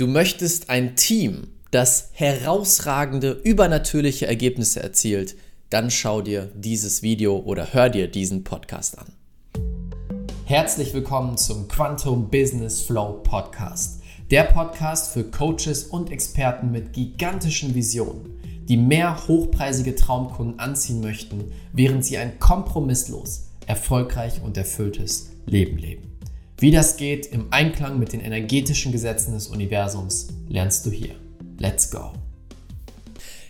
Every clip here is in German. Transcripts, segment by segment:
Du möchtest ein Team, das herausragende, übernatürliche Ergebnisse erzielt, dann schau dir dieses Video oder hör dir diesen Podcast an. Herzlich willkommen zum Quantum Business Flow Podcast. Der Podcast für Coaches und Experten mit gigantischen Visionen, die mehr hochpreisige Traumkunden anziehen möchten, während sie ein kompromisslos, erfolgreich und erfülltes Leben leben. Wie das geht im Einklang mit den energetischen Gesetzen des Universums, lernst du hier. Let's go!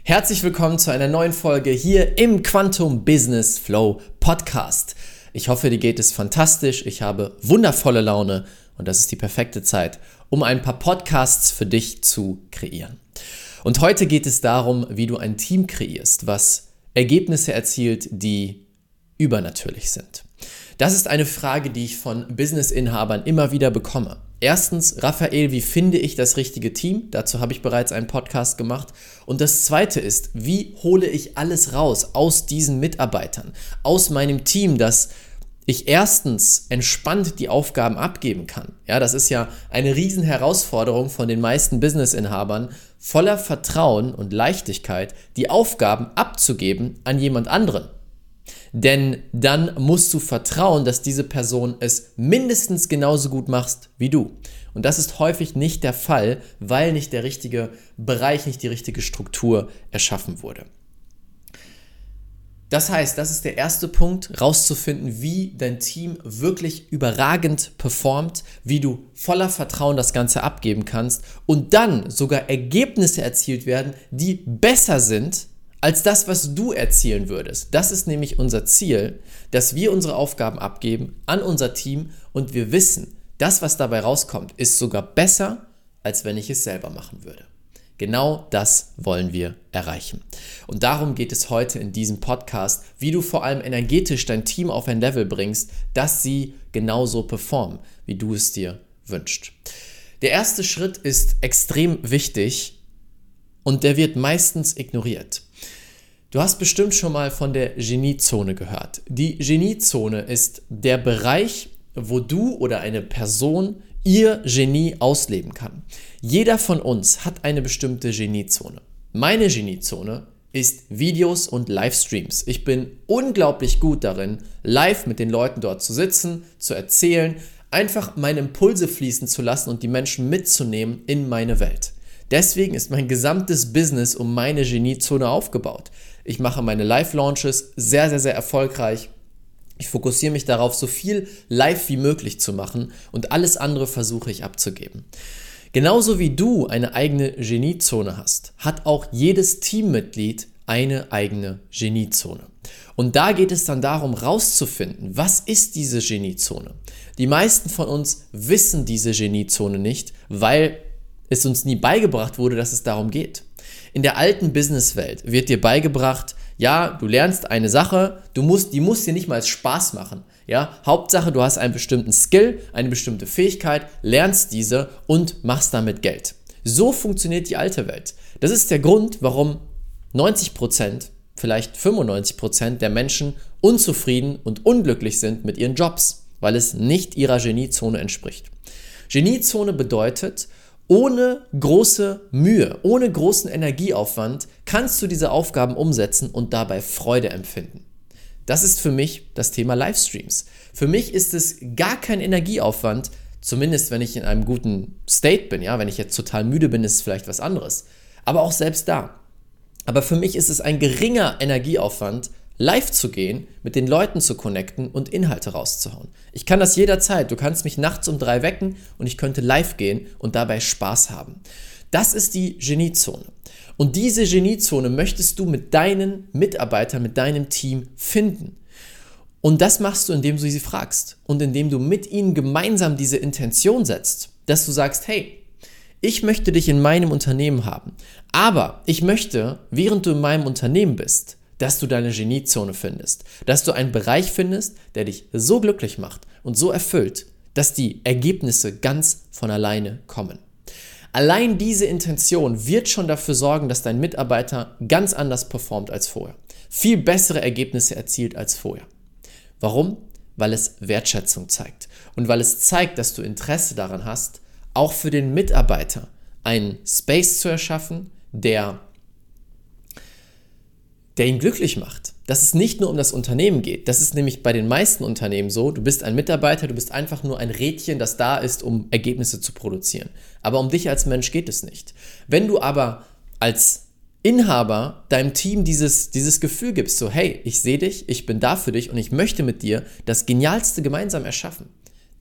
Herzlich willkommen zu einer neuen Folge hier im Quantum Business Flow Podcast. Ich hoffe, dir geht es fantastisch. Ich habe wundervolle Laune und das ist die perfekte Zeit, um ein paar Podcasts für dich zu kreieren. Und heute geht es darum, wie du ein Team kreierst, was Ergebnisse erzielt, die übernatürlich sind. Das ist eine Frage, die ich von Business-Inhabern immer wieder bekomme. Erstens, Raphael, wie finde ich das richtige Team? Dazu habe ich bereits einen Podcast gemacht. Und das zweite ist, wie hole ich alles raus aus diesen Mitarbeitern, aus meinem Team, dass ich erstens entspannt die Aufgaben abgeben kann. Ja, das ist ja eine riesen Herausforderung von den meisten Business-Inhabern, voller Vertrauen und Leichtigkeit die Aufgaben abzugeben an jemand anderen. Denn dann musst du vertrauen, dass diese Person es mindestens genauso gut macht wie du. Und das ist häufig nicht der Fall, weil nicht der richtige Bereich, nicht die richtige Struktur erschaffen wurde. Das heißt, das ist der erste Punkt, rauszufinden, wie dein Team wirklich überragend performt, wie du voller Vertrauen das Ganze abgeben kannst und dann sogar Ergebnisse erzielt werden, die besser sind als das, was du erzielen würdest. Das ist nämlich unser Ziel, dass wir unsere Aufgaben abgeben an unser Team und wir wissen, das, was dabei rauskommt, ist sogar besser, als wenn ich es selber machen würde. Genau das wollen wir erreichen. Und darum geht es heute in diesem Podcast, wie du vor allem energetisch dein Team auf ein Level bringst, dass sie genauso performen, wie du es dir wünschst. Der erste Schritt ist extrem wichtig und der wird meistens ignoriert. Du hast bestimmt schon mal von der Geniezone gehört. Die Geniezone ist der Bereich, wo du oder eine Person ihr Genie ausleben kann. Jeder von uns hat eine bestimmte Geniezone. Meine Geniezone ist Videos und Livestreams. Ich bin unglaublich gut darin, live mit den Leuten dort zu sitzen, zu erzählen, einfach meine Impulse fließen zu lassen und die Menschen mitzunehmen in meine Welt. Deswegen ist mein gesamtes Business um meine Geniezone aufgebaut. Ich mache meine Live-Launches sehr, sehr, sehr erfolgreich. Ich fokussiere mich darauf, so viel live wie möglich zu machen und alles andere versuche ich abzugeben. Genauso wie du eine eigene Geniezone hast, hat auch jedes Teammitglied eine eigene Geniezone. Und da geht es dann darum, rauszufinden, was ist diese Geniezone? Die meisten von uns wissen diese Geniezone nicht, weil es uns nie beigebracht wurde, dass es darum geht. In der alten Businesswelt wird dir beigebracht, ja, du lernst eine Sache, du musst, die muss dir nicht mal Spaß machen. Ja, Hauptsache, du hast einen bestimmten Skill, eine bestimmte Fähigkeit, lernst diese und machst damit Geld. So funktioniert die alte Welt. Das ist der Grund, warum 90%, vielleicht 95% der Menschen unzufrieden und unglücklich sind mit ihren Jobs, weil es nicht ihrer Geniezone entspricht. Geniezone bedeutet, ohne große Mühe, ohne großen Energieaufwand kannst du diese Aufgaben umsetzen und dabei Freude empfinden. Das ist für mich das Thema Livestreams. Für mich ist es gar kein Energieaufwand, zumindest wenn ich in einem guten State bin, ja, wenn ich jetzt total müde bin, ist es vielleicht was anderes. Aber auch selbst da. Aber für mich ist es ein geringer Energieaufwand, live zu gehen, mit den Leuten zu connecten und Inhalte rauszuhauen. Ich kann das jederzeit. Du kannst mich nachts um drei wecken und ich könnte live gehen und dabei Spaß haben. Das ist die Geniezone. Und diese Geniezone möchtest du mit deinen Mitarbeitern, mit deinem Team finden. Und das machst du, indem du sie fragst und indem du mit ihnen gemeinsam diese Intention setzt, dass du sagst, hey, ich möchte dich in meinem Unternehmen haben, aber ich möchte, während du in meinem Unternehmen bist, dass du deine Geniezone findest, dass du einen Bereich findest, der dich so glücklich macht und so erfüllt, dass die Ergebnisse ganz von alleine kommen. Allein diese Intention wird schon dafür sorgen, dass dein Mitarbeiter ganz anders performt als vorher, viel bessere Ergebnisse erzielt als vorher. Warum? Weil es Wertschätzung zeigt und weil es zeigt, dass du Interesse daran hast, auch für den Mitarbeiter einen Space zu erschaffen, der, der ihn glücklich macht. Dass es nicht nur um das Unternehmen geht. Das ist nämlich bei den meisten Unternehmen so. Du bist ein Mitarbeiter, du bist einfach nur ein Rädchen, das da ist, um Ergebnisse zu produzieren. Aber um dich als Mensch geht es nicht. Wenn du aber als Inhaber deinem Team dieses, dieses Gefühl gibst, so hey, ich sehe dich, ich bin da für dich und ich möchte mit dir das Genialste gemeinsam erschaffen,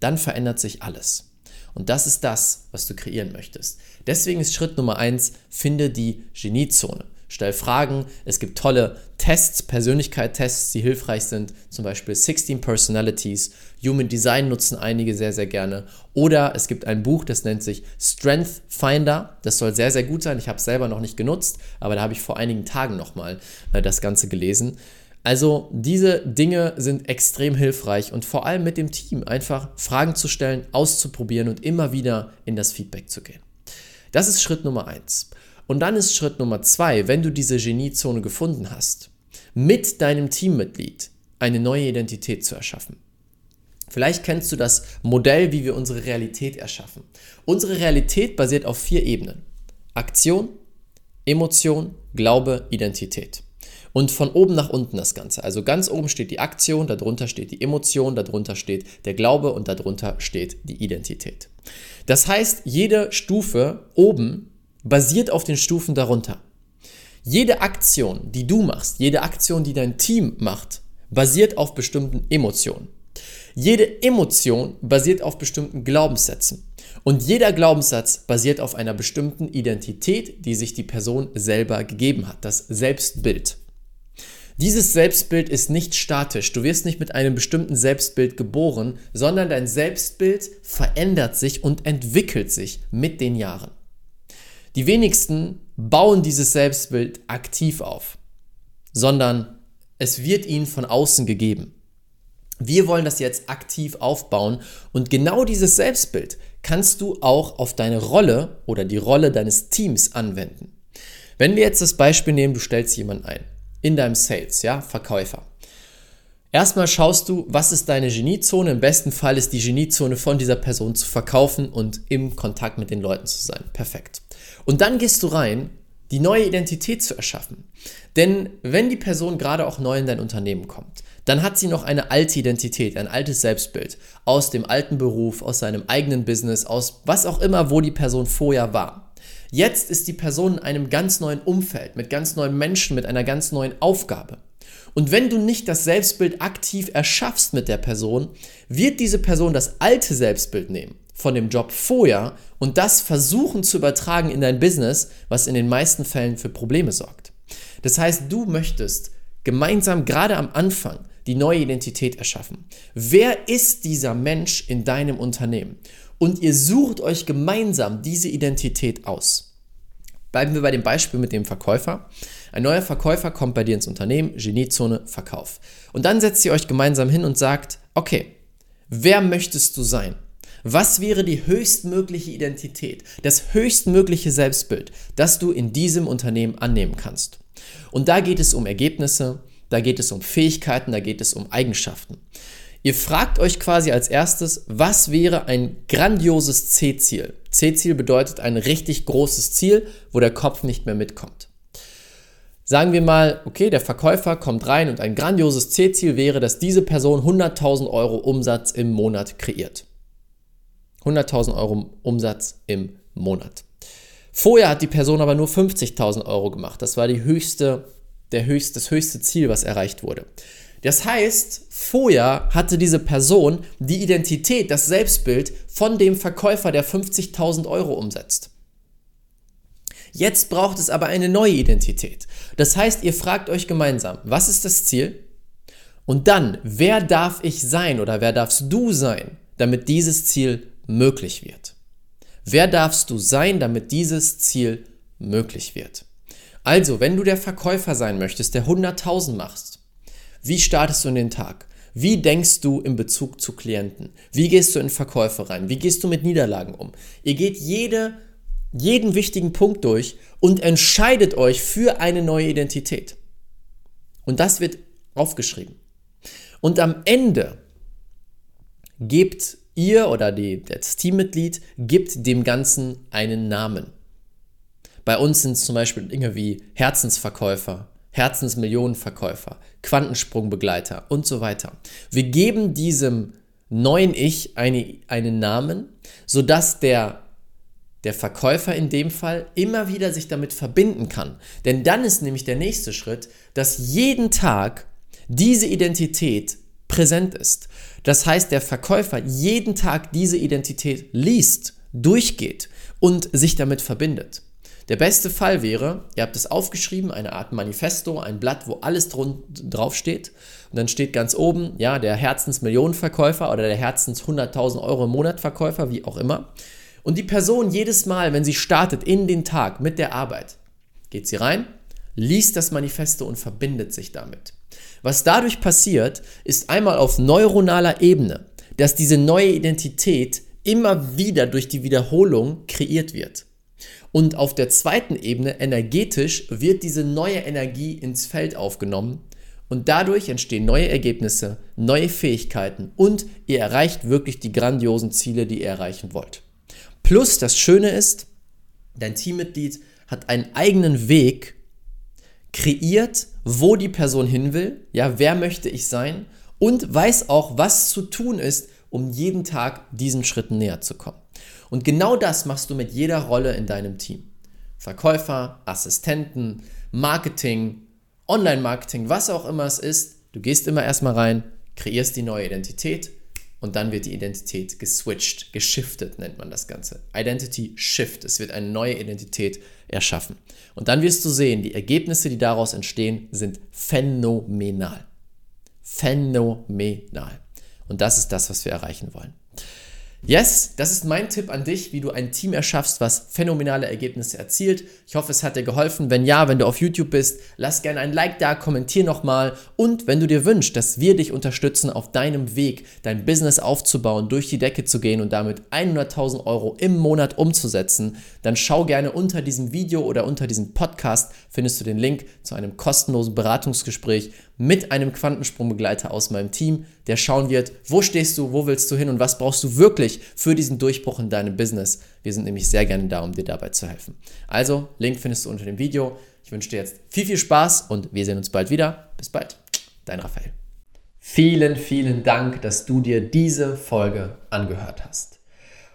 dann verändert sich alles. Und das ist das, was du kreieren möchtest. Deswegen ist Schritt Nummer eins: finde die Geniezone. Stell Fragen. Es gibt tolle Tests, Persönlichkeitstests, die hilfreich sind. Zum Beispiel 16 Personalities. Human Design nutzen einige sehr, sehr gerne. Oder es gibt ein Buch, das nennt sich Strength Finder. Das soll sehr, sehr gut sein. Ich habe es selber noch nicht genutzt, aber da habe ich vor einigen Tagen nochmal äh, das Ganze gelesen. Also diese Dinge sind extrem hilfreich und vor allem mit dem Team einfach Fragen zu stellen, auszuprobieren und immer wieder in das Feedback zu gehen. Das ist Schritt Nummer eins. Und dann ist Schritt Nummer zwei, wenn du diese Geniezone gefunden hast, mit deinem Teammitglied eine neue Identität zu erschaffen. Vielleicht kennst du das Modell, wie wir unsere Realität erschaffen. Unsere Realität basiert auf vier Ebenen. Aktion, Emotion, Glaube, Identität. Und von oben nach unten das Ganze. Also ganz oben steht die Aktion, darunter steht die Emotion, darunter steht der Glaube und darunter steht die Identität. Das heißt, jede Stufe oben basiert auf den Stufen darunter. Jede Aktion, die du machst, jede Aktion, die dein Team macht, basiert auf bestimmten Emotionen. Jede Emotion basiert auf bestimmten Glaubenssätzen. Und jeder Glaubenssatz basiert auf einer bestimmten Identität, die sich die Person selber gegeben hat, das Selbstbild. Dieses Selbstbild ist nicht statisch. Du wirst nicht mit einem bestimmten Selbstbild geboren, sondern dein Selbstbild verändert sich und entwickelt sich mit den Jahren. Die wenigsten bauen dieses Selbstbild aktiv auf, sondern es wird ihnen von außen gegeben. Wir wollen das jetzt aktiv aufbauen und genau dieses Selbstbild kannst du auch auf deine Rolle oder die Rolle deines Teams anwenden. Wenn wir jetzt das Beispiel nehmen, du stellst jemanden ein in deinem Sales, ja, Verkäufer. Erstmal schaust du, was ist deine Geniezone. Im besten Fall ist die Geniezone von dieser Person zu verkaufen und im Kontakt mit den Leuten zu sein. Perfekt. Und dann gehst du rein, die neue Identität zu erschaffen. Denn wenn die Person gerade auch neu in dein Unternehmen kommt, dann hat sie noch eine alte Identität, ein altes Selbstbild aus dem alten Beruf, aus seinem eigenen Business, aus was auch immer, wo die Person vorher war. Jetzt ist die Person in einem ganz neuen Umfeld, mit ganz neuen Menschen, mit einer ganz neuen Aufgabe. Und wenn du nicht das Selbstbild aktiv erschaffst mit der Person, wird diese Person das alte Selbstbild nehmen von dem Job vorher und das versuchen zu übertragen in dein Business, was in den meisten Fällen für Probleme sorgt. Das heißt, du möchtest gemeinsam gerade am Anfang die neue Identität erschaffen. Wer ist dieser Mensch in deinem Unternehmen? Und ihr sucht euch gemeinsam diese Identität aus. Bleiben wir bei dem Beispiel mit dem Verkäufer. Ein neuer Verkäufer kommt bei dir ins Unternehmen, Geniezone, Verkauf. Und dann setzt ihr euch gemeinsam hin und sagt, okay, wer möchtest du sein? Was wäre die höchstmögliche Identität, das höchstmögliche Selbstbild, das du in diesem Unternehmen annehmen kannst? Und da geht es um Ergebnisse, da geht es um Fähigkeiten, da geht es um Eigenschaften. Ihr fragt euch quasi als erstes, was wäre ein grandioses C-Ziel? C-Ziel bedeutet ein richtig großes Ziel, wo der Kopf nicht mehr mitkommt. Sagen wir mal, okay, der Verkäufer kommt rein und ein grandioses C-Ziel wäre, dass diese Person 100.000 Euro Umsatz im Monat kreiert. 100.000 Euro Umsatz im Monat. Vorher hat die Person aber nur 50.000 Euro gemacht. Das war die höchste, der höchste, das höchste Ziel, was erreicht wurde. Das heißt, vorher hatte diese Person die Identität, das Selbstbild von dem Verkäufer, der 50.000 Euro umsetzt. Jetzt braucht es aber eine neue Identität. Das heißt, ihr fragt euch gemeinsam, was ist das Ziel? Und dann, wer darf ich sein oder wer darfst du sein, damit dieses Ziel möglich wird. Wer darfst du sein, damit dieses Ziel möglich wird? Also, wenn du der Verkäufer sein möchtest, der 100.000 machst, wie startest du in den Tag? Wie denkst du in Bezug zu Klienten? Wie gehst du in Verkäufe rein? Wie gehst du mit Niederlagen um? Ihr geht jede, jeden wichtigen Punkt durch und entscheidet euch für eine neue Identität. Und das wird aufgeschrieben. Und am Ende gebt ihr oder die, das Teammitglied gibt dem Ganzen einen Namen. Bei uns sind es zum Beispiel Dinge wie Herzensverkäufer, Herzensmillionenverkäufer, Quantensprungbegleiter und so weiter. Wir geben diesem neuen Ich eine, einen Namen, sodass der, der Verkäufer in dem Fall immer wieder sich damit verbinden kann. Denn dann ist nämlich der nächste Schritt, dass jeden Tag diese Identität präsent ist. Das heißt, der Verkäufer jeden Tag diese Identität liest, durchgeht und sich damit verbindet. Der beste Fall wäre, ihr habt es aufgeschrieben, eine Art Manifesto, ein Blatt, wo alles drauf steht. Und dann steht ganz oben, ja, der Herzensmillionenverkäufer oder der Herzens 100.000 Euro im Monat Verkäufer, wie auch immer. Und die Person jedes Mal, wenn sie startet in den Tag mit der Arbeit, geht sie rein, liest das Manifesto und verbindet sich damit. Was dadurch passiert, ist einmal auf neuronaler Ebene, dass diese neue Identität immer wieder durch die Wiederholung kreiert wird. Und auf der zweiten Ebene, energetisch, wird diese neue Energie ins Feld aufgenommen und dadurch entstehen neue Ergebnisse, neue Fähigkeiten und ihr erreicht wirklich die grandiosen Ziele, die ihr erreichen wollt. Plus das Schöne ist, dein Teammitglied hat einen eigenen Weg kreiert, wo die Person hin will, ja, wer möchte ich sein und weiß auch, was zu tun ist, um jeden Tag diesen Schritten näher zu kommen. Und genau das machst du mit jeder Rolle in deinem Team. Verkäufer, Assistenten, Marketing, Online-Marketing, was auch immer es ist. Du gehst immer erstmal rein, kreierst die neue Identität und dann wird die Identität geswitcht, geschiftet nennt man das Ganze. Identity Shift. Es wird eine neue Identität erschaffen. Und dann wirst du sehen, die Ergebnisse, die daraus entstehen, sind phänomenal. Phänomenal. Und das ist das, was wir erreichen wollen. Yes, das ist mein Tipp an dich, wie du ein Team erschaffst, was phänomenale Ergebnisse erzielt. Ich hoffe, es hat dir geholfen. Wenn ja, wenn du auf YouTube bist, lass gerne ein Like da, kommentier nochmal. Und wenn du dir wünschst, dass wir dich unterstützen, auf deinem Weg dein Business aufzubauen, durch die Decke zu gehen und damit 100.000 Euro im Monat umzusetzen, dann schau gerne unter diesem Video oder unter diesem Podcast, findest du den Link zu einem kostenlosen Beratungsgespräch mit einem Quantensprungbegleiter aus meinem Team, der schauen wird, wo stehst du, wo willst du hin und was brauchst du wirklich für diesen Durchbruch in deinem Business. Wir sind nämlich sehr gerne da, um dir dabei zu helfen. Also, Link findest du unter dem Video. Ich wünsche dir jetzt viel, viel Spaß und wir sehen uns bald wieder. Bis bald. Dein Raphael. Vielen, vielen Dank, dass du dir diese Folge angehört hast.